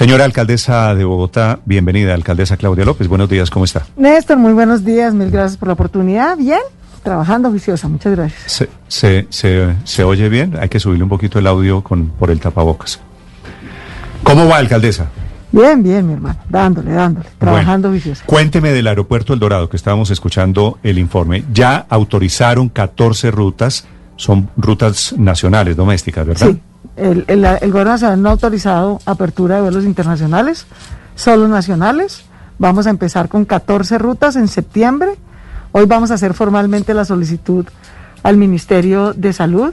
Señora alcaldesa de Bogotá, bienvenida, alcaldesa Claudia López. Buenos días, ¿cómo está? Néstor, muy buenos días, mil gracias por la oportunidad. Bien, trabajando juiciosa, muchas gracias. Se, se, se, se oye bien, hay que subirle un poquito el audio con, por el tapabocas. ¿Cómo va, alcaldesa? Bien, bien, mi hermano, dándole, dándole, trabajando Bueno, juiciosa. Cuénteme del aeropuerto El Dorado, que estábamos escuchando el informe. Ya autorizaron 14 rutas, son rutas nacionales, domésticas, ¿verdad? Sí, el, el, gobierno nacional no ha autorizado apertura de vuelos internacionales, solo nacionales. Vamos a empezar con 14 rutas en septiembre. Hoy vamos a hacer formalmente la solicitud al Ministerio de Salud.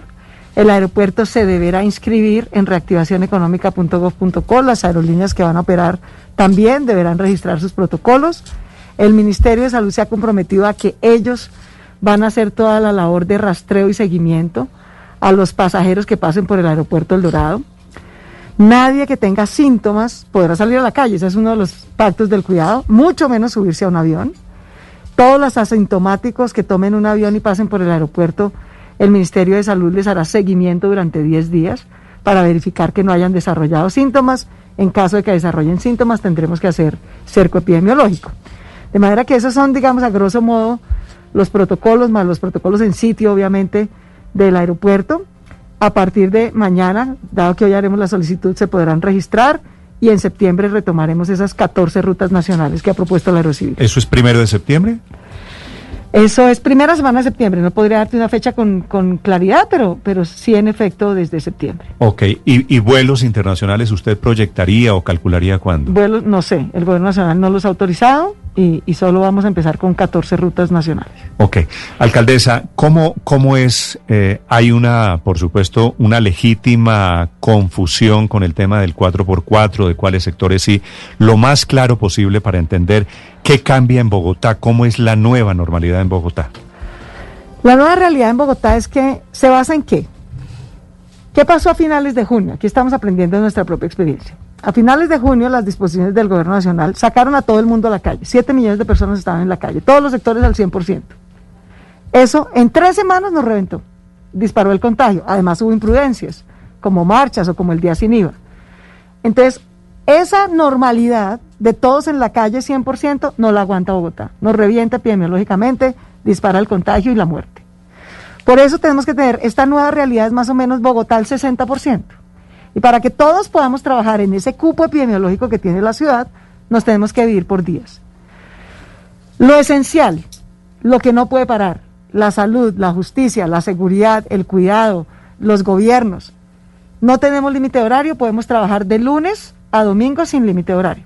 El aeropuerto se deberá inscribir en reactivacioneconómica.gov.co. Las aerolíneas que van a operar también deberán registrar sus protocolos. El Ministerio de Salud se ha comprometido a que ellos van a hacer toda la labor de rastreo y seguimiento a los pasajeros que pasen por el aeropuerto El Dorado. Nadie que tenga síntomas podrá salir a la calle, ese es uno de los pactos del cuidado, mucho menos subirse a un avión. Todos los asintomáticos que tomen un avión y pasen por el aeropuerto, el Ministerio de Salud les hará seguimiento durante 10 días para verificar que no hayan desarrollado síntomas. En caso de que desarrollen síntomas, tendremos que hacer cerco epidemiológico. De manera que esos son, digamos, a grosso modo, los protocolos, más los protocolos en sitio, obviamente, del aeropuerto. A partir de mañana, dado que hoy haremos la solicitud, se podrán registrar y en septiembre retomaremos esas 14 rutas nacionales que ha propuesto la Aerocivil. ¿Eso es primero de septiembre? Eso es primera semana de septiembre. No podría darte una fecha con, con claridad, pero, pero sí en efecto desde septiembre. Ok, ¿Y, y vuelos internacionales usted proyectaría o calcularía cuándo? Vuelos, no sé, el gobierno nacional no los ha autorizado y, y solo vamos a empezar con 14 rutas nacionales. Ok. Alcaldesa, ¿cómo, cómo es? eh, hay una, por supuesto, una legítima confusión con el tema del 4x4, de cuáles sectores sí, lo más claro posible para entender qué cambia en Bogotá, cómo es la nueva normalidad en Bogotá. La nueva realidad en Bogotá es que se basa en qué. ¿Qué pasó a finales de junio? Aquí estamos aprendiendo nuestra propia experiencia. A finales de junio, las disposiciones del gobierno nacional sacaron a todo el mundo a la calle. Siete millones de personas estaban en la calle, todos los sectores al 100%. Eso en tres semanas nos reventó, disparó el contagio. Además hubo imprudencias, como marchas o como el día sin IVA. Entonces, esa normalidad de todos en la calle 100% no la aguanta Bogotá. Nos revienta epidemiológicamente, dispara el contagio y la muerte. Por eso tenemos que tener esta nueva realidad, es más o menos Bogotá al 60%. Y para que todos podamos trabajar en ese cupo epidemiológico que tiene la ciudad, nos tenemos que vivir por días. Lo esencial, lo que no puede parar, la salud, la justicia, la seguridad, el cuidado, los gobiernos. No tenemos límite de horario, podemos trabajar de lunes a domingo sin límite de horario.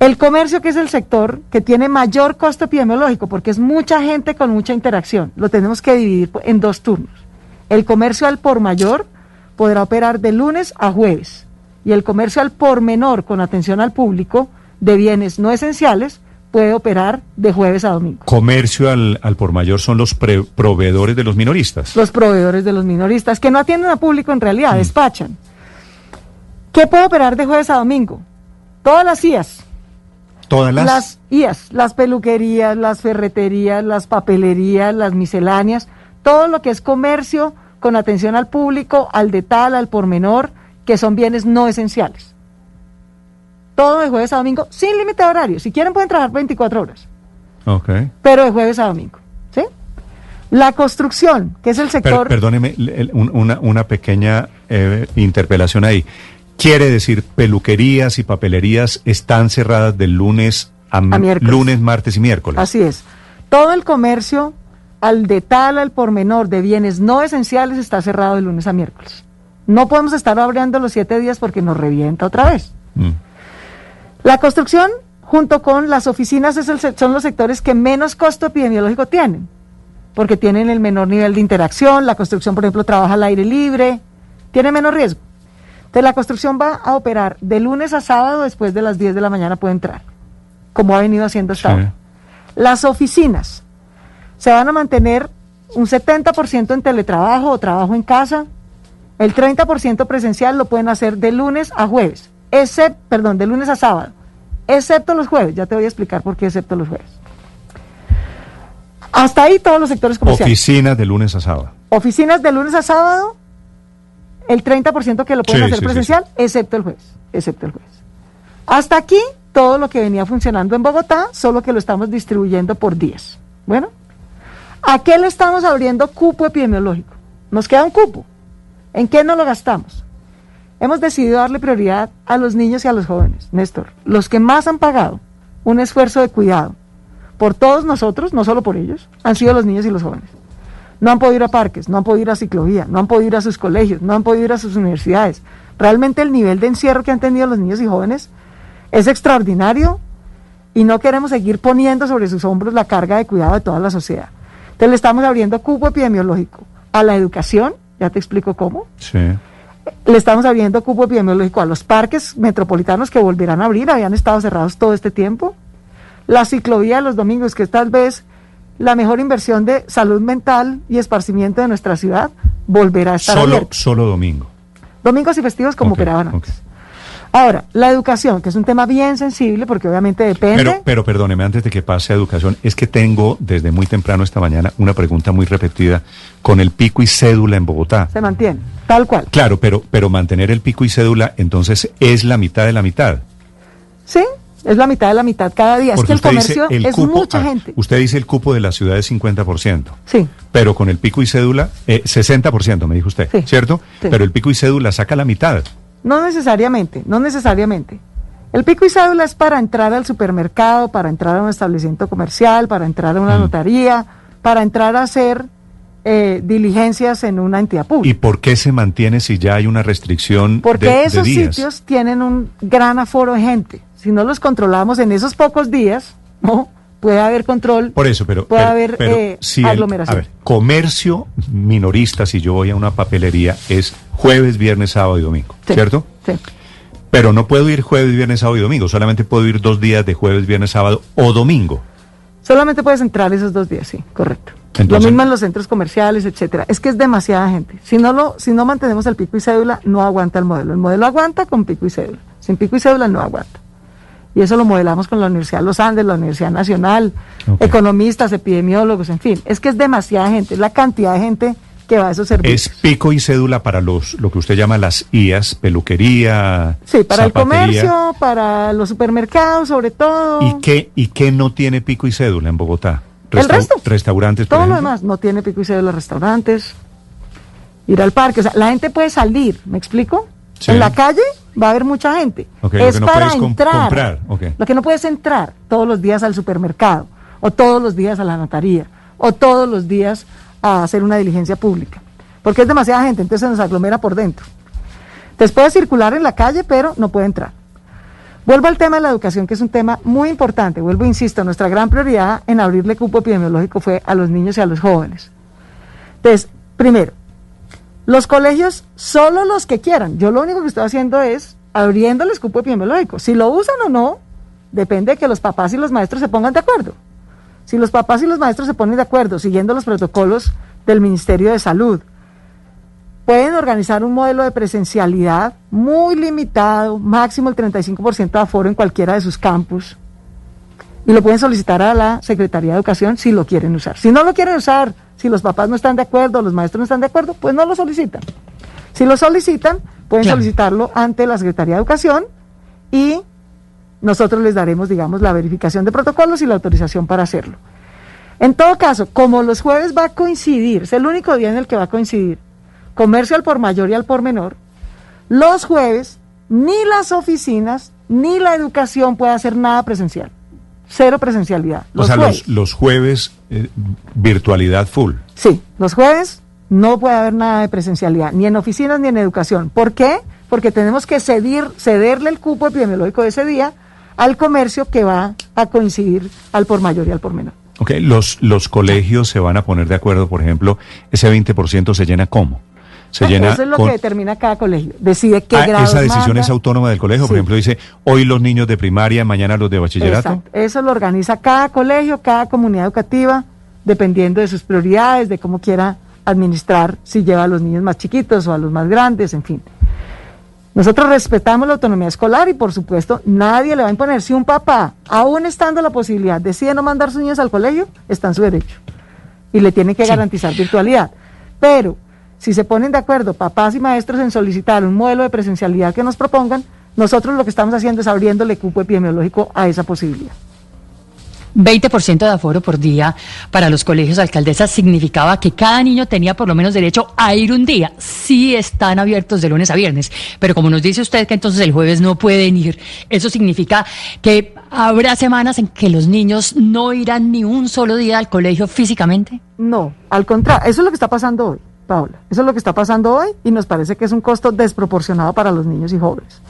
El comercio, que es el sector que tiene mayor costo epidemiológico, porque es mucha gente con mucha interacción, lo tenemos que dividir en dos turnos. El comercio al por mayor podrá operar de lunes a jueves y el comercio al por menor con atención al público de bienes no esenciales puede operar de jueves a domingo. Comercio al, al por mayor son los pre- proveedores de los minoristas. Los proveedores de los minoristas que no atienden a público en realidad, despachan. ¿Qué puede operar de jueves a domingo? Todas las IAS. Todas las... Las IAS, las peluquerías, las ferreterías, las papelerías, las misceláneas, todo lo que es comercio con atención al público, al detal, al por menor, que son bienes no esenciales. Todo de jueves a domingo, sin límite de horario. Si quieren pueden trabajar 24 horas, Ok. pero de jueves a domingo. ¿sí? La construcción, que es el Per- sector... perdóneme, una, una pequeña eh, interpelación ahí. Quiere decir, peluquerías y papelerías están cerradas del lunes a, A miércoles. lunes, martes y miércoles. Así es. Todo el comercio al detal, al por menor de bienes no esenciales está cerrado de lunes a miércoles. No podemos estar abriendo los siete días porque nos revienta otra vez. Mm. La construcción, junto con las oficinas, es el se- son los sectores que menos costo epidemiológico tienen, porque tienen el menor nivel de interacción. La construcción, por ejemplo, trabaja al aire libre, tiene menos riesgo. Entonces, la construcción va a operar de lunes a sábado, después de las 10 de la mañana puede entrar, como ha venido haciendo hasta Sí. ahora. Las oficinas se van a mantener un 70% en teletrabajo o trabajo en casa. El 30% presencial lo pueden hacer de lunes a jueves, excepto, perdón, de lunes a sábado, excepto los jueves. Ya te voy a explicar por qué excepto los jueves. Hasta ahí todos los sectores comerciales. Oficinas de lunes a sábado. Oficinas de lunes a sábado, el 30% que lo pueden Sí, hacer sí, sí, presencial, excepto el jueves, excepto el jueves. Hasta aquí todo lo que venía funcionando en Bogotá, solo que lo estamos distribuyendo por días. Bueno, ¿a qué le estamos abriendo cupo epidemiológico? Nos queda un cupo. ¿En qué no lo gastamos? Hemos decidido darle prioridad a los niños y a los jóvenes, Néstor, los que más han pagado un esfuerzo de cuidado por todos nosotros, no solo por ellos, han sido los niños y los jóvenes. No han podido ir a parques, no han podido ir a ciclovía, no han podido ir a sus colegios, no han podido ir a sus universidades. Realmente el nivel de encierro que han tenido los niños y jóvenes es extraordinario y no queremos seguir poniendo sobre sus hombros la carga de cuidado de toda la sociedad. Entonces le estamos abriendo cupo epidemiológico a la educación, ya te explico cómo. Sí. Le estamos abriendo cupo epidemiológico a los parques metropolitanos que volverán a abrir, habían estado cerrados todo este tiempo. La ciclovía de los domingos, que es tal vez la mejor inversión de salud mental y esparcimiento de nuestra ciudad, volverá a estar Solo, abierta. solo domingo. Domingos y festivos como Ok, operaban antes. Ahora, la educación, que es un tema bien sensible porque obviamente depende. Pero, pero perdóneme, antes de que pase a educación, es que tengo desde muy temprano esta mañana una pregunta muy repetida con el pico y cédula en Bogotá. se mantiene, tal cual. Claro, pero, pero mantener el pico y cédula entonces es la mitad de la mitad. Sí, es la mitad de la mitad cada día. Porque es que el comercio el es cupo- mucha ah, gente. Usted dice el cupo de la ciudad es 50%. Sí, Pero con el pico y cédula, eh, 60% me dijo usted, Sí, ¿cierto? sí. Pero el pico y cédula saca la mitad. No necesariamente, no necesariamente. El pico y cédula es para entrar al supermercado, para entrar a un establecimiento comercial, para entrar a una Mm. notaría, para entrar a hacer eh, diligencias en una entidad ¿Y pública. por qué se mantiene si ya hay una restricción Porque de, de esos días? sitios tienen un gran aforo de gente. Si no los controlamos en esos pocos días, ¿no? Puede haber control. Por eso, pero, Puede pero- haber, pero eh, si el- aglomeración. a ver, comercio minorista, si yo voy a una papelería, es jueves, viernes, sábado y domingo, Sí, ¿cierto? Sí. Pero no puedo ir jueves, viernes, sábado y domingo, solamente puedo ir dos días de jueves, viernes, sábado o domingo. Solamente puedes entrar esos dos días, sí, correcto. Entonces- lo mismo en los centros comerciales, etcétera. Es que es demasiada gente. Si no lo, si no mantenemos el pico y cédula, no aguanta el modelo. El modelo aguanta con pico y cédula. Sin pico y cédula no aguanta. Y eso lo modelamos con la Universidad de los Andes, la Universidad Nacional, economistas, epidemiólogos, en fin. Es que es demasiada gente, es la cantidad de gente que va a esos servicios. Es pico y cédula para los lo que usted llama las IAS, peluquería, Sí, para el comercio, para los supermercados, sobre todo. ¿Y qué, ¿Y qué no tiene pico y cédula en Bogotá? El resto. Restaurantes, por Todo lo demás no tiene pico y cédula, restaurantes, ir al parque. O sea, la gente puede salir, ¿me explico? Sí. En la calle va a haber mucha gente. Lo es que no para puedes entrar. comprar. Lo que no puedes entrar todos los días al supermercado, o todos los días a la notaría, o todos los días a hacer una diligencia pública. Porque es demasiada gente, entonces se nos aglomera por dentro. Entonces puede circular en la calle, pero no puede entrar. Vuelvo al tema de la educación, que es un tema muy importante. Vuelvo, insisto, nuestra gran prioridad en abrirle cupo epidemiológico fue a los niños y a los jóvenes. Entonces, primero, los colegios, solo los que quieran. Yo lo único que estoy haciendo es abriéndoles cupo epidemiológico. Si lo usan o no, depende de que los papás y los maestros se pongan de acuerdo. Si los papás y los maestros se ponen de acuerdo, siguiendo los protocolos del Ministerio de Salud, pueden organizar un modelo de presencialidad muy limitado, máximo el 35% de aforo en cualquiera de sus campus, y lo pueden solicitar a la Secretaría de Educación si lo quieren usar. Si no lo quieren usar, si los papás no están de acuerdo, los maestros no están de acuerdo, pues no lo solicitan. Si lo solicitan, pueden Claro. solicitarlo ante la Secretaría de Educación y nosotros les daremos, digamos, la verificación de protocolos y la autorización para hacerlo. En todo caso, como los jueves va a coincidir, es el único día en el que va a coincidir comercio al por mayor y al por menor, los jueves ni las oficinas ni la educación puede hacer nada presencial. Cero presencialidad. O sea, jueves. los, los jueves, eh, virtualidad full. Sí, los jueves no puede haber nada de presencialidad, ni en oficinas ni en educación. ¿Por qué? Porque tenemos que cedir, cederle el cupo epidemiológico de ese día al comercio que va a coincidir al por mayor y al por menor. Ok, los, los colegios se van a poner de acuerdo, por ejemplo, ese 20% se llena cómo? Se Ah, llena Eso es lo con- que determina cada colegio. Decide qué Ah, grados esa decisión manda. es autónoma del colegio, por ejemplo, dice hoy los niños de primaria, mañana los de bachillerato. Exacto. Eso lo organiza cada colegio, cada comunidad educativa, dependiendo de sus prioridades, de cómo quiera administrar, si lleva a los niños más chiquitos o a los más grandes, en fin. Nosotros respetamos la autonomía escolar y, por supuesto, nadie le va a imponer. Si un papá, aún estando la posibilidad, decide no mandar sus niños al colegio, está en su derecho y le tiene que Sí. garantizar virtualidad. Pero si se ponen de acuerdo papás y maestros en solicitar un modelo de presencialidad que nos propongan, nosotros lo que estamos haciendo es abriéndole cupo epidemiológico a esa posibilidad. 20% de aforo por día para los colegios alcaldesas significaba que cada niño tenía por lo menos derecho a ir un día. Sí están abiertos de lunes a viernes, pero como nos dice usted que entonces el jueves no pueden ir, eso significa que habrá semanas en que los niños no irán ni un solo día al colegio físicamente. No, al contrario, eso es lo que está pasando hoy, Paula. Eso es lo que está pasando hoy y nos parece que es un costo desproporcionado para los niños y jóvenes.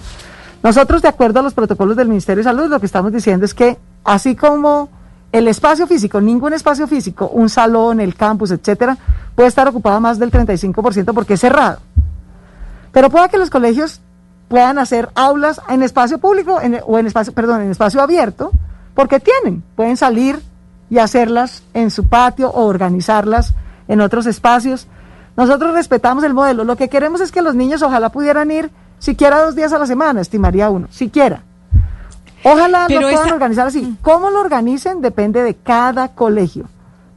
Nosotros, de acuerdo a los protocolos del Ministerio de Salud, lo que estamos diciendo es que así como el espacio físico, ningún espacio físico, un salón, el campus, etcétera, puede estar ocupado más del 35% porque es cerrado. Pero pueda que los colegios puedan hacer aulas en espacio público o en espacio, perdón, en espacio abierto, porque tienen, pueden salir y hacerlas en su patio o organizarlas en otros espacios. Nosotros respetamos el modelo. Lo que queremos es que los niños ojalá pudieran ir siquiera dos días a la semana, estimaría uno, siquiera. Ojalá lo puedan organizar así. Mm. ¿Cómo lo organicen? Depende de cada colegio.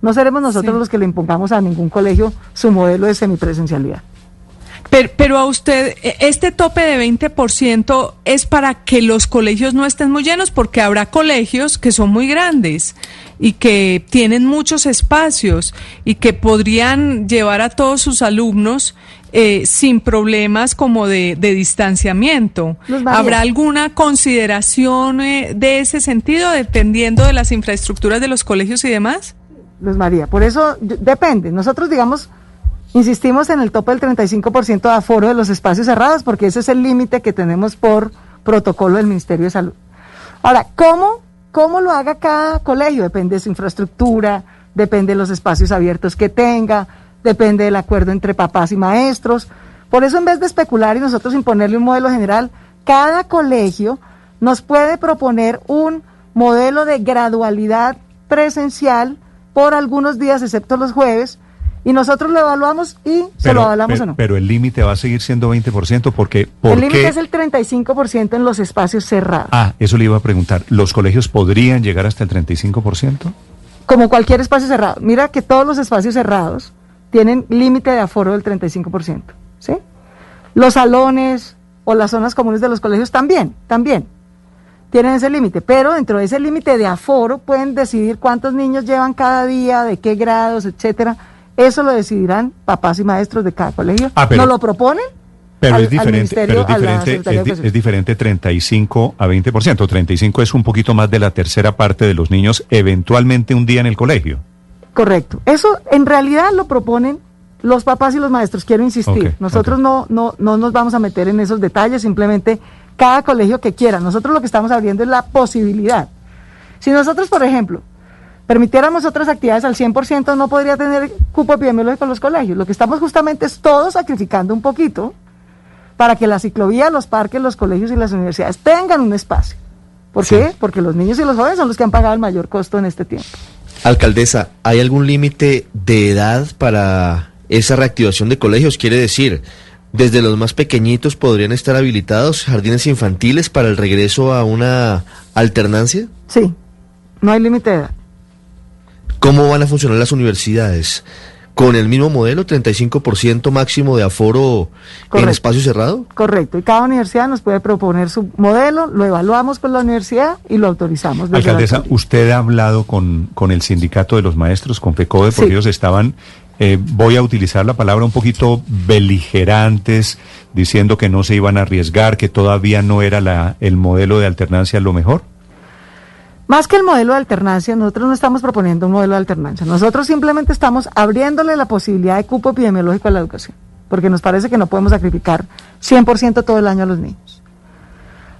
No seremos nosotros los que le impongamos a ningún colegio su modelo de semipresencialidad. Pero, pero, a usted, e, este tope de 20% es para que los colegios no estén muy llenos, porque habrá colegios que son muy grandes y que tienen muchos espacios y que podrían llevar a todos sus alumnos eh, sin problemas como de, distanciamiento. ¿Habrá alguna consideración eh, de ese sentido dependiendo de las infraestructuras de los colegios y demás? Luz María, por eso depende. Nosotros, digamos, insistimos en el tope del 35% de aforo de los espacios cerrados porque ese es el límite que tenemos por protocolo del Ministerio de Salud. Ahora, ¿cómo, ¿cómo lo haga cada colegio? Depende de su infraestructura, depende de los espacios abiertos que tenga, depende del acuerdo entre papás y maestros. Por eso en vez de especular y nosotros imponerle un modelo general, cada colegio nos puede proponer un modelo de gradualidad presencial por algunos días, excepto los jueves, y nosotros lo evaluamos y se lo avalamos o no. Pero el límite va a seguir siendo 20% porque... ¿por el límite es el 35% en los espacios cerrados. Ah, eso le iba a preguntar. ¿Los colegios podrían llegar hasta el 35%? Como cualquier espacio cerrado. Mira que todos los espacios cerrados tienen límite de aforo del 35%. ¿sí? Los salones o las zonas comunes de los colegios también, también tienen ese límite, pero dentro de ese límite de aforo pueden decidir cuántos niños llevan cada día, de qué grados, etcétera. Eso lo decidirán papás y maestros de cada colegio. Ah, ¿No lo proponen? Pero, es diferente, pero es diferente, es, diferente 35 a 20%. 35 es un poquito más de la tercera parte de los niños eventualmente un día en el colegio. Correcto. Eso en realidad lo proponen los papás y los maestros, quiero insistir. Nosotros no, no, no nos vamos a meter en esos detalles, simplemente cada colegio que quiera. Nosotros lo que estamos abriendo es la posibilidad. Si nosotros, por ejemplo, permitiéramos otras actividades al 100%, no podría tener cupo epidemiológico en los colegios. Lo que estamos justamente es todos sacrificando un poquito para que la ciclovía, los parques, los colegios y las universidades tengan un espacio. ¿Por qué? Porque los niños y los jóvenes son los que han pagado el mayor costo en este tiempo. Alcaldesa, ¿hay algún límite de edad para esa reactivación de colegios? Quiere decir, desde los más pequeñitos podrían estar habilitados jardines infantiles para el regreso a una alternancia? Sí, no hay límite de edad. ¿Cómo van a funcionar las universidades? con el mismo modelo, 35% máximo de aforo en espacio cerrado? Correcto, y cada universidad nos puede proponer su modelo, lo evaluamos con la universidad y lo autorizamos. Alcaldesa, ¿usted ha hablado con, con el sindicato de los maestros, con FECODE, porque ellos estaban, eh, voy a utilizar la palabra un poquito beligerantes, diciendo que no se iban a arriesgar, que todavía no era la, el modelo de alternancia lo mejor? Más que el modelo de alternancia, nosotros no estamos proponiendo un modelo de alternancia. Nosotros simplemente estamos abriéndole la posibilidad de cupo epidemiológico a la educación, porque nos parece que no podemos sacrificar 100% todo el año a los niños.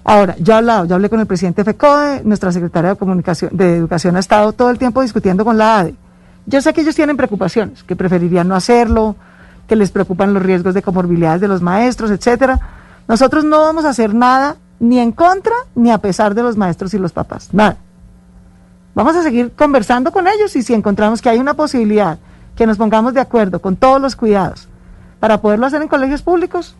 Ahora, yo he hablado, yo hablé con el presidente FECODE, nuestra secretaria de Comunicación, de Educación ha estado todo el tiempo discutiendo con la ADE. Yo sé que ellos tienen preocupaciones, que preferirían no hacerlo, que les preocupan los riesgos de comorbilidades de los maestros, etcétera. Nosotros no vamos a hacer nada ni en contra ni a pesar de los maestros y los papás, nada. Vamos a seguir conversando con ellos y si encontramos que hay una posibilidad que nos pongamos de acuerdo con todos los cuidados para poderlo hacer en colegios públicos,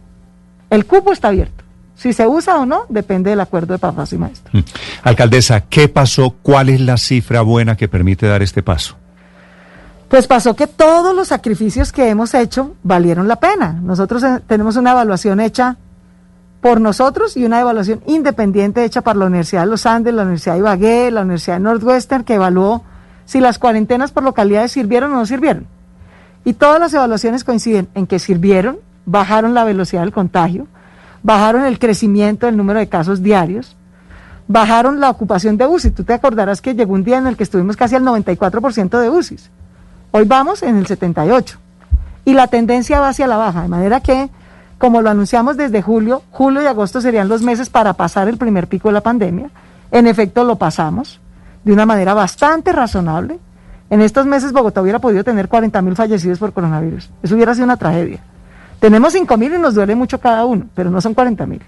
el cupo está abierto. Si se usa o no, depende del acuerdo de papás y maestros. Mm. Alcaldesa, ¿qué pasó? ¿Cuál es la cifra buena que permite dar este paso? Pues pasó que todos los sacrificios que hemos hecho valieron la pena. Nosotros eh, tenemos una evaluación hecha por nosotros y una evaluación independiente hecha por la Universidad de los Andes, la Universidad de Ibagué, la Universidad de Northwestern, que evaluó si las cuarentenas por localidades sirvieron o no sirvieron. Y todas las evaluaciones coinciden en que sirvieron, bajaron la velocidad del contagio, bajaron el crecimiento del número de casos diarios, bajaron la ocupación de UCI. Tú te acordarás que llegó un día en el que estuvimos casi al 94% de UCIs. Hoy vamos en el 78. Y la tendencia va hacia la baja, de manera que, como lo anunciamos desde julio, julio y agosto serían los meses para pasar el primer pico de la pandemia. En efecto, lo pasamos de una manera bastante razonable. En estos meses Bogotá hubiera podido tener 40 mil fallecidos por coronavirus. Eso hubiera sido una tragedia. Tenemos 5 mil y nos duele mucho cada uno, pero no son 40 mil.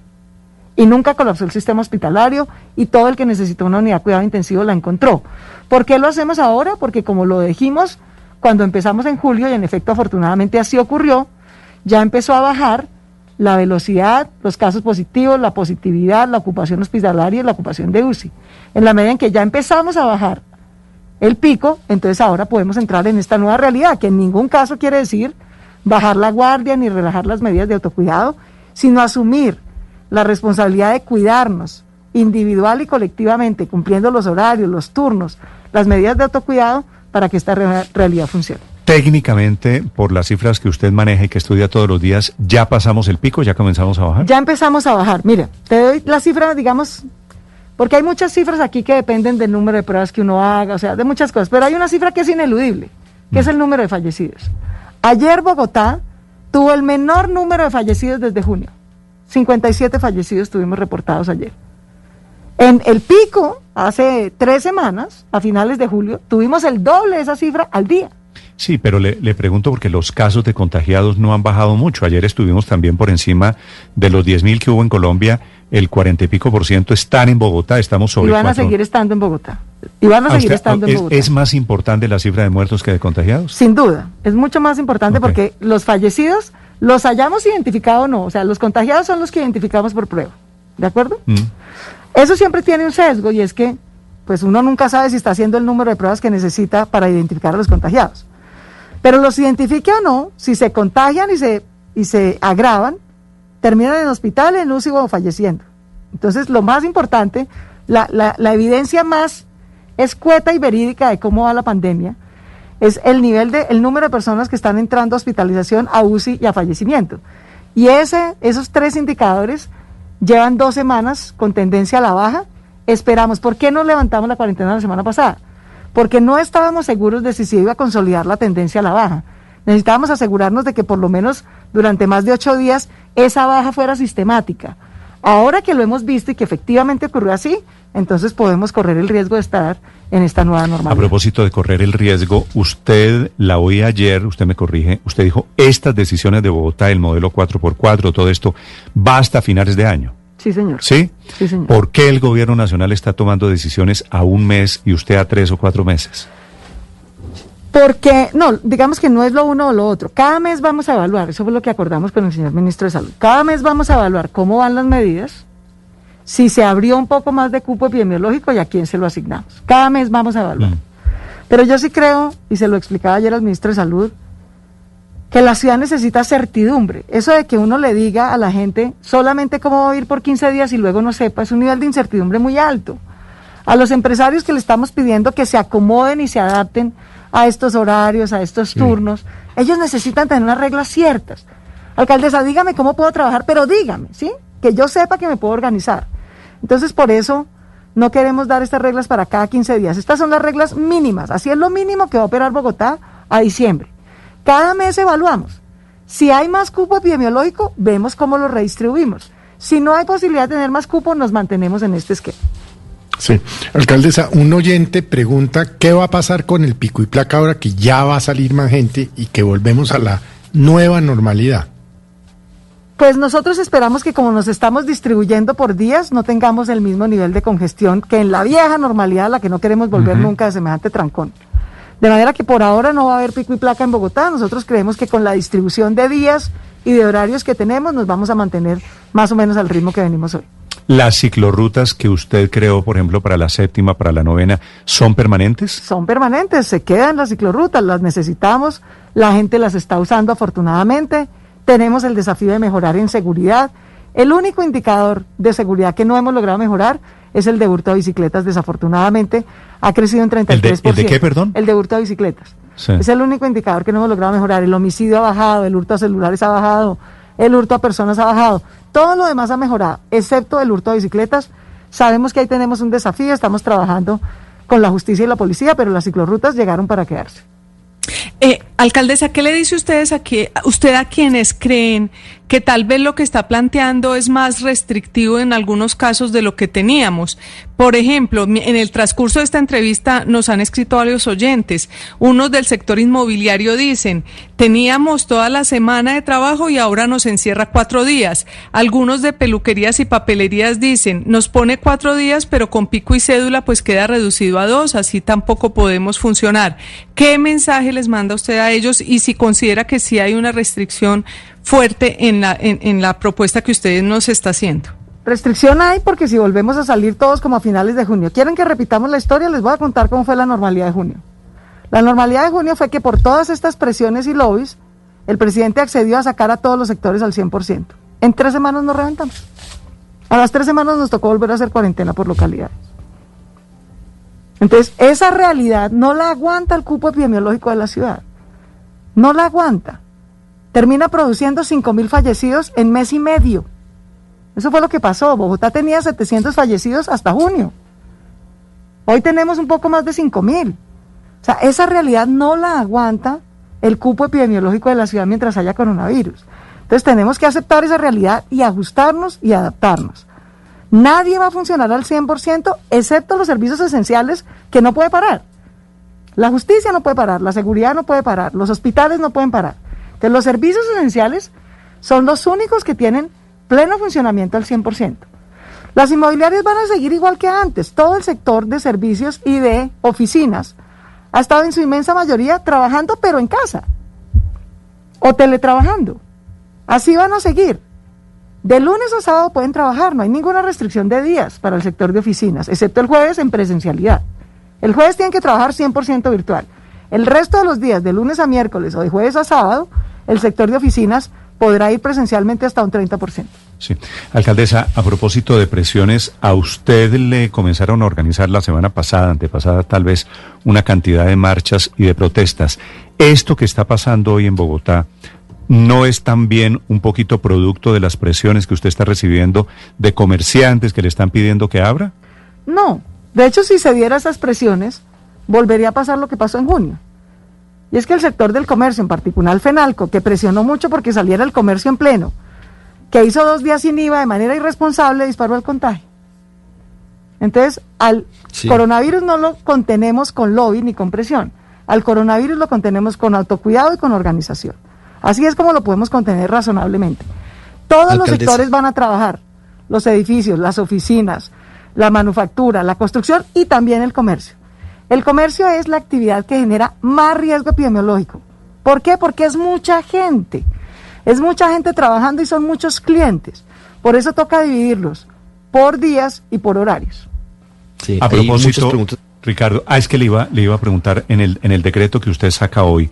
Y nunca colapsó el sistema hospitalario y todo el que necesitó una unidad de cuidado intensivo la encontró. ¿Por qué lo hacemos ahora? Porque como lo dijimos cuando empezamos en julio, y en efecto afortunadamente así ocurrió, ya empezó a bajar la velocidad, los casos positivos, la positividad, la ocupación hospitalaria y la ocupación de UCI. En la medida en que ya empezamos a bajar el pico, entonces ahora podemos entrar en esta nueva realidad, que en ningún caso quiere decir bajar la guardia ni relajar las medidas de autocuidado, sino asumir la responsabilidad de cuidarnos individual y colectivamente, cumpliendo los horarios, los turnos, las medidas de autocuidado para que esta realidad funcione. Técnicamente, por las cifras que usted maneja y que estudia todos los días, ¿ya pasamos el pico? ¿Ya comenzamos a bajar? Ya empezamos a bajar. Mira, te doy la cifra, digamos, porque hay muchas cifras aquí que dependen del número de pruebas que uno haga, o sea, de muchas cosas, pero hay una cifra que es ineludible, que es mm. el número de fallecidos. Ayer Bogotá tuvo el menor número de fallecidos desde junio. 57 fallecidos tuvimos reportados ayer. En el pico, hace tres semanas, a finales de julio, tuvimos el doble de esa cifra al día. Sí, pero le, pregunto porque los casos de contagiados no han bajado mucho. Ayer estuvimos también por encima de los 10.000 que hubo en Colombia, el cuarenta y pico por ciento están en Bogotá, estamos sobre Y van a seguir estando en Bogotá. Y van a, seguir estando en Bogotá. ¿Es más importante la cifra de muertos que de contagiados? Sin duda, es mucho más importante porque los fallecidos los hayamos identificado o no. O sea, los contagiados son los que identificamos por prueba. ¿De acuerdo? Mm. Eso siempre tiene un sesgo y es que pues uno nunca sabe si está haciendo el número de pruebas que necesita para identificar a los contagiados. Pero los identifique o no, si se contagian y se, y se agravan, terminan en hospital, en UCI o falleciendo. Entonces, lo más importante, la, la, evidencia más escueta y verídica de cómo va la pandemia es el nivel de, el número de personas que están entrando a hospitalización, a UCI y a fallecimiento. Y ese, esos tres indicadores llevan dos semanas con tendencia a la baja. Esperamos, ¿por qué no levantamos la cuarentena la semana pasada? Porque no estábamos seguros de si se iba a consolidar la tendencia a la baja. Necesitábamos asegurarnos de que por lo menos durante más de ocho días esa baja fuera sistemática. Ahora que lo hemos visto y que efectivamente ocurrió así, entonces podemos correr el riesgo de estar en esta nueva normalidad. A propósito de correr el riesgo, usted la oí ayer, usted me corrige, usted dijo, estas decisiones de Bogotá, el modelo 4x4, todo esto, va hasta finales de año. Sí, señor. ¿Sí? Sí, señor. ¿Por qué el gobierno nacional está tomando decisiones a un mes y usted a tres o cuatro meses? Porque, no, digamos que no es lo uno o lo otro. Cada mes vamos a evaluar, eso fue lo que acordamos con el señor ministro de Salud. Cada mes vamos a evaluar cómo van las medidas, si se abrió un poco más de cupo epidemiológico y a quién se lo asignamos. Cada mes vamos a evaluar. Mm. Pero yo sí creo, y se lo explicaba ayer al ministro de Salud, que la ciudad necesita certidumbre. Eso de que uno le diga a la gente solamente cómo va a ir por 15 días y luego no sepa, es un nivel de incertidumbre muy alto. A los empresarios que le estamos pidiendo que se acomoden y se adapten a estos horarios, a estos turnos, ellos necesitan tener unas reglas ciertas. Alcaldesa, dígame cómo puedo trabajar, pero dígame, ¿sí? Que yo sepa que me puedo organizar. Entonces, por eso no queremos dar estas reglas para cada 15 días. Estas son las reglas mínimas. Así es lo mínimo que va a operar Bogotá a diciembre. Cada mes evaluamos. Si hay más cupo epidemiológico, vemos cómo lo redistribuimos. Si no hay posibilidad de tener más cupo, nos mantenemos en este esquema. Sí, alcaldesa, un oyente pregunta qué va a pasar con el pico y placa ahora que ya va a salir más gente y que volvemos a la nueva normalidad. Pues nosotros esperamos que como nos estamos distribuyendo por días, no tengamos el mismo nivel de congestión que en la vieja normalidad, la que no queremos volver nunca de semejante trancón. De manera que por ahora no va a haber pico y placa en Bogotá. Nosotros creemos que con la distribución de días y de horarios que tenemos nos vamos a mantener más o menos al ritmo que venimos hoy. ¿Las ciclorrutas que usted creó, por ejemplo, para la séptima, para la novena, son permanentes? Son permanentes, se quedan las ciclorrutas, las necesitamos, la gente las está usando afortunadamente, tenemos el desafío de mejorar en seguridad. El único indicador de seguridad que no hemos logrado mejorar es el de hurto de bicicletas, desafortunadamente, ha crecido en 33%. ¿El de, qué, perdón? El de hurto de bicicletas. Es el único indicador que no hemos logrado mejorar. El homicidio ha bajado, el hurto a celulares ha bajado, el hurto a personas ha bajado. Todo lo demás ha mejorado, excepto el hurto de bicicletas. Sabemos que ahí tenemos un desafío, estamos trabajando con la justicia y la policía, pero las ciclorrutas llegaron para quedarse. Eh, alcaldesa, ¿qué le dice ustedes aquí, usted a quienes creen que tal vez lo que está planteando es más restrictivo en algunos casos de lo que teníamos. Por ejemplo, en el transcurso de esta entrevista nos han escrito varios oyentes. Unos del sector inmobiliario dicen, teníamos toda la semana de trabajo y ahora nos encierra cuatro días. Algunos de peluquerías y papelerías dicen, nos pone cuatro días, pero con pico y cédula pues queda reducido a dos, así tampoco podemos funcionar. ¿Qué mensaje les manda usted a ellos y si considera que sí hay una restricción fuerte en la, en, la propuesta que ustedes nos está haciendo. Restricción hay porque si volvemos a salir todos como a finales de junio, quieren que repitamos la historia, les voy a contar cómo fue la normalidad de junio. La normalidad de junio fue que por todas estas presiones y lobbies, el presidente accedió a sacar a todos los sectores al 100%. En tres semanas nos reventamos. A las tres semanas nos tocó volver a hacer cuarentena por localidades. Entonces, esa realidad no la aguanta el cupo epidemiológico de la ciudad. No la aguanta termina produciendo 5.000 fallecidos en mes y medio. Eso fue lo que pasó. Bogotá tenía 700 fallecidos hasta junio. Hoy tenemos un poco más de 5.000. O sea, esa realidad no la aguanta el cupo epidemiológico de la ciudad mientras haya coronavirus. Entonces tenemos que aceptar esa realidad y ajustarnos y adaptarnos. Nadie va a funcionar al 100% excepto los servicios esenciales que no puede parar. La justicia no puede parar, la seguridad no puede parar, los hospitales no pueden parar los servicios esenciales son los únicos que tienen pleno funcionamiento al 100%. Las inmobiliarias van a seguir igual que antes. Todo el sector de servicios y de oficinas ha estado en su inmensa mayoría trabajando, pero en casa o teletrabajando. Así van a seguir. De lunes a sábado pueden trabajar, no hay ninguna restricción de días para el sector de oficinas, excepto el jueves en presencialidad. El jueves tienen que trabajar 100% virtual. El resto de los días, de lunes a miércoles o de jueves a sábado, el sector de oficinas podrá ir presencialmente hasta un 30%. Sí. Alcaldesa, a propósito de presiones, a usted le comenzaron a organizar la semana pasada, antepasada tal vez, una cantidad de marchas y de protestas. ¿Esto que está pasando hoy en Bogotá no es también un poquito producto de las presiones que usted está recibiendo de comerciantes que le están pidiendo que abra? No. De hecho, si se diera esas presiones, volvería a pasar lo que pasó en junio. Y es que el sector del comercio, en particular Fenalco, que presionó mucho porque saliera el comercio en pleno, que hizo dos días sin IVA de manera irresponsable, disparó el contagio. Entonces, al coronavirus no lo contenemos con lobby ni con presión. Al coronavirus lo contenemos con autocuidado y con organización. Así es como lo podemos contener razonablemente. Todos los sectores van a trabajar, los edificios, las oficinas, la manufactura, la construcción y también el comercio. El comercio es la actividad que genera más riesgo epidemiológico. ¿Por qué? Porque es mucha gente. Es mucha gente trabajando y son muchos clientes. Por eso toca dividirlos por días y por horarios. Sí, a propósito, Ricardo, ah, es que le iba, le iba a preguntar, en el, en el decreto que usted saca hoy,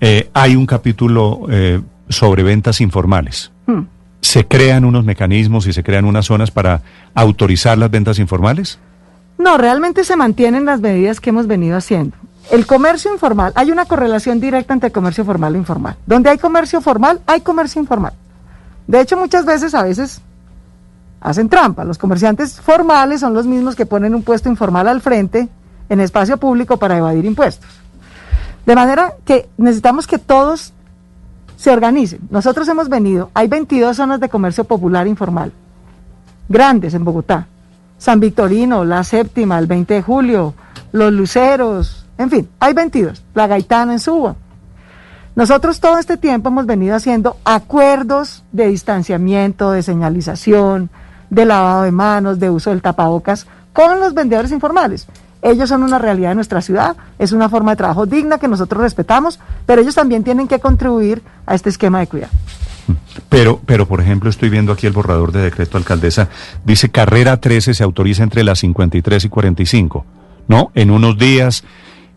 eh, hay un capítulo eh, sobre ventas informales. Hmm. ¿Se crean unos mecanismos y se crean unas zonas para autorizar las ventas informales? No, realmente se mantienen las medidas que hemos venido haciendo. El comercio informal, hay una correlación directa entre comercio formal e informal. Donde hay comercio formal, hay comercio informal. De hecho, muchas veces, a veces, hacen trampa. Los comerciantes formales son los mismos que ponen un puesto informal al frente en espacio público para evadir impuestos. De manera que necesitamos que todos se organicen. Nosotros hemos venido, hay 22 zonas de comercio popular informal, grandes en Bogotá. San Victorino, la séptima, el 20 de julio, los Luceros, en fin, hay 22, la Gaitana en Suba. Nosotros todo este tiempo hemos venido haciendo acuerdos de distanciamiento, de señalización, de lavado de manos, de uso del tapabocas con los vendedores informales. Ellos son una realidad de nuestra ciudad, es una forma de trabajo digna que nosotros respetamos, pero ellos también tienen que contribuir a este esquema de cuidado. Pero, pero, por ejemplo, estoy viendo aquí el borrador de decreto alcaldesa, dice carrera 13 se autoriza entre las 53 y 45, ¿no? En unos días,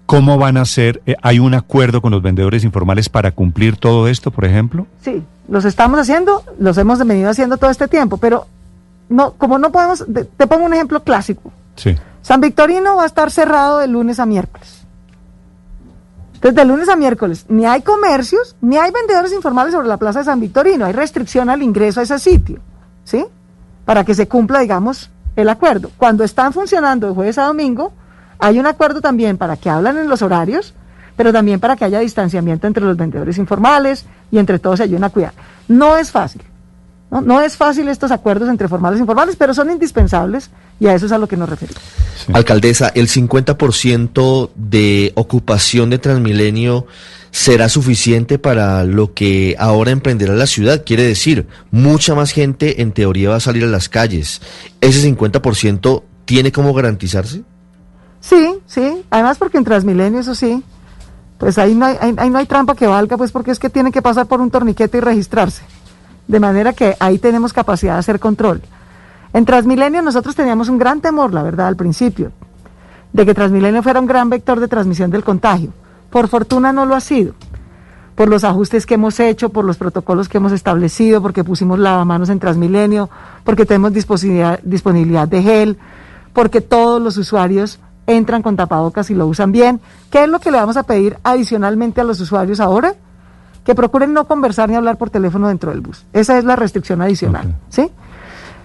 ¿cómo van a ser? Eh, ¿Hay un acuerdo con los vendedores informales para cumplir todo esto, por ejemplo? Sí, los estamos haciendo, los hemos venido haciendo todo este tiempo, pero no, como no podemos, te, te pongo un ejemplo clásico. Sí. San Victorino va a estar cerrado de lunes a miércoles. Entonces, de lunes a miércoles, ni hay comercios, ni hay vendedores informales sobre la plaza de San Victorino. Hay restricción al ingreso a ese sitio, ¿sí? Para que se cumpla, digamos, el acuerdo. Cuando están funcionando de jueves a domingo, hay un acuerdo también para que hablan en los horarios, pero también para que haya distanciamiento entre los vendedores informales y entre todos se ayuden a cuidar. No es fácil. ¿No? no es fácil estos acuerdos entre formales e informales, pero son indispensables y a eso es a lo que nos referimos. Sí. Alcaldesa, ¿el 50% de ocupación de Transmilenio será suficiente para lo que ahora emprenderá la ciudad? Quiere decir, mucha más gente en teoría va a salir a las calles. ¿Ese 50% tiene cómo garantizarse? Sí, sí. Además porque en Transmilenio, eso sí, pues ahí no hay, ahí, ahí no hay trampa que valga, pues porque es que tiene que pasar por un torniquete y registrarse. De manera que ahí tenemos capacidad de hacer control. En Transmilenio nosotros teníamos un gran temor, la verdad, al principio, de que Transmilenio fuera un gran vector de transmisión del contagio. Por fortuna no lo ha sido, por los ajustes que hemos hecho, por los protocolos que hemos establecido, porque pusimos lavamanos en Transmilenio, porque tenemos disponibilidad, de gel, porque todos los usuarios entran con tapabocas y lo usan bien. ¿Qué es lo que le vamos a pedir adicionalmente a los usuarios ahora? Que procuren no conversar ni hablar por teléfono dentro del bus. Esa es la restricción adicional, okay. ¿sí?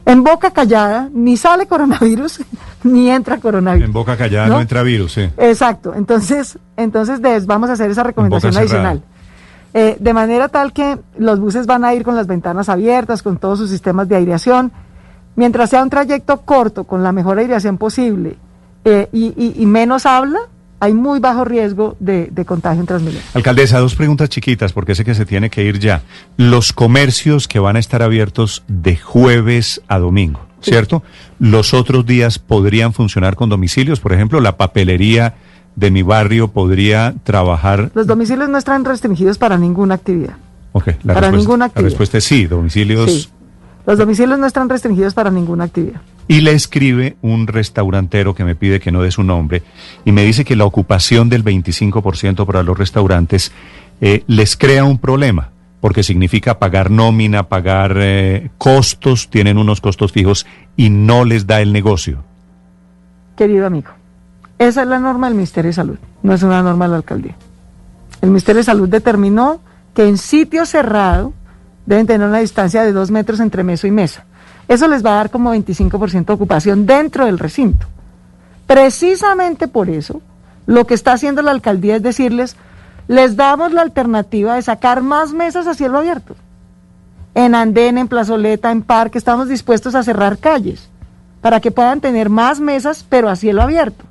En boca callada ni sale coronavirus ni entra coronavirus. En boca callada no, no entra virus, sí. Exacto. Entonces, entonces vamos a hacer esa recomendación adicional. Eh, de manera tal que los buses van a ir con las ventanas abiertas, con todos sus sistemas de aireación. Mientras sea un trayecto corto, con la mejor aireación posible eh, y, y, y menos habla, hay muy bajo riesgo de, de, contagio en Transmilenio. Alcaldesa, dos preguntas chiquitas, porque sé que se tiene que ir ya. Los comercios que van a estar abiertos de jueves a domingo, sí. ¿cierto? Los otros días podrían funcionar con domicilios, por ejemplo, la papelería de mi barrio podría trabajar. Los domicilios no están restringidos para ninguna actividad. Ok, la, para respuesta, ninguna actividad. la respuesta es sí, domicilios. Sí. Los domicilios no están restringidos para ninguna actividad. Y le escribe un restaurantero que me pide que no dé su nombre y me dice que la ocupación del 25% para los restaurantes eh, les crea un problema, porque significa pagar nómina, pagar eh, costos, tienen unos costos fijos y no les da el negocio. Querido amigo, esa es la norma del Ministerio de Salud, no es una norma de la alcaldía. El Ministerio de Salud determinó que en sitio cerrado deben tener una distancia de dos metros entre meso y mesa. Eso les va a dar como 25% de ocupación dentro del recinto. Precisamente por eso, lo que está haciendo la alcaldía es decirles, les damos la alternativa de sacar más mesas a cielo abierto. En andén, en plazoleta, en parque, estamos dispuestos a cerrar calles para que puedan tener más mesas, pero a cielo abierto.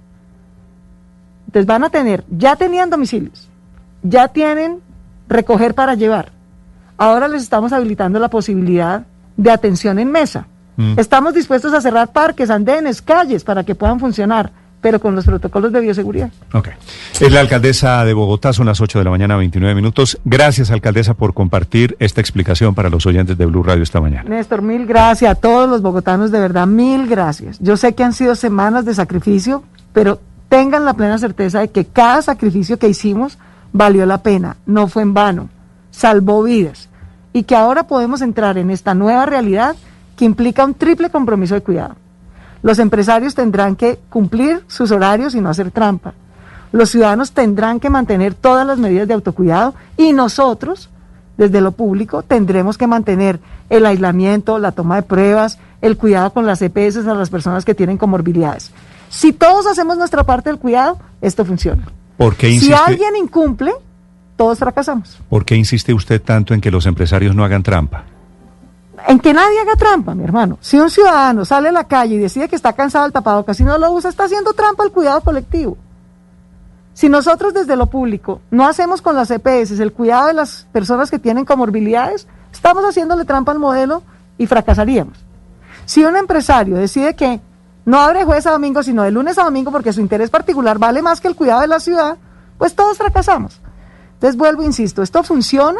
Entonces van a tener, ya tenían domicilios, ya tienen recoger para llevar. Ahora les estamos habilitando la posibilidad de atención en mesa. Mm. Estamos dispuestos a cerrar parques, andenes, calles para que puedan funcionar, pero con los protocolos de bioseguridad. Ok. Es la alcaldesa de Bogotá, son las 8 de la mañana, 29 minutos. Gracias, alcaldesa, por compartir esta explicación para los oyentes de Blue Radio esta mañana. Néstor, mil gracias a todos los bogotanos, de verdad, mil gracias. Yo sé que han sido semanas de sacrificio, pero tengan la plena certeza de que cada sacrificio que hicimos valió la pena, no fue en vano, salvó vidas y que ahora podemos entrar en esta nueva realidad que implica un triple compromiso de cuidado. Los empresarios tendrán que cumplir sus horarios y no hacer trampa. Los ciudadanos tendrán que mantener todas las medidas de autocuidado y nosotros, desde lo público, tendremos que mantener el aislamiento, la toma de pruebas, el cuidado con las EPS a las personas que tienen comorbilidades. Si todos hacemos nuestra parte del cuidado, esto funciona. ¿Por qué? Si alguien incumple, todos fracasamos. ¿Por qué insiste usted tanto en que los empresarios no hagan trampa? En que nadie haga trampa, mi hermano. Si un ciudadano sale a la calle y decide que está cansado del tapabocas y no lo usa, está haciendo trampa al cuidado colectivo. Si nosotros desde lo público no hacemos con las EPS el cuidado de las personas que tienen comorbilidades, estamos haciéndole trampa al modelo y fracasaríamos. Si un empresario decide que no abre jueves a domingo, sino de lunes a domingo porque su interés particular vale más que el cuidado de la ciudad, pues todos fracasamos. Entonces vuelvo, insisto, esto funciona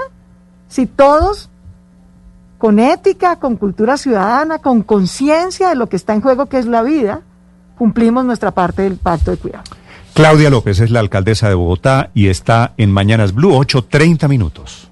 si todos con ética, con cultura ciudadana, con conciencia de lo que está en juego, que es la vida, cumplimos nuestra parte del pacto de cuidado. Claudia López es la alcaldesa de Bogotá y está en Mañanas Blue, 8.30 minutos.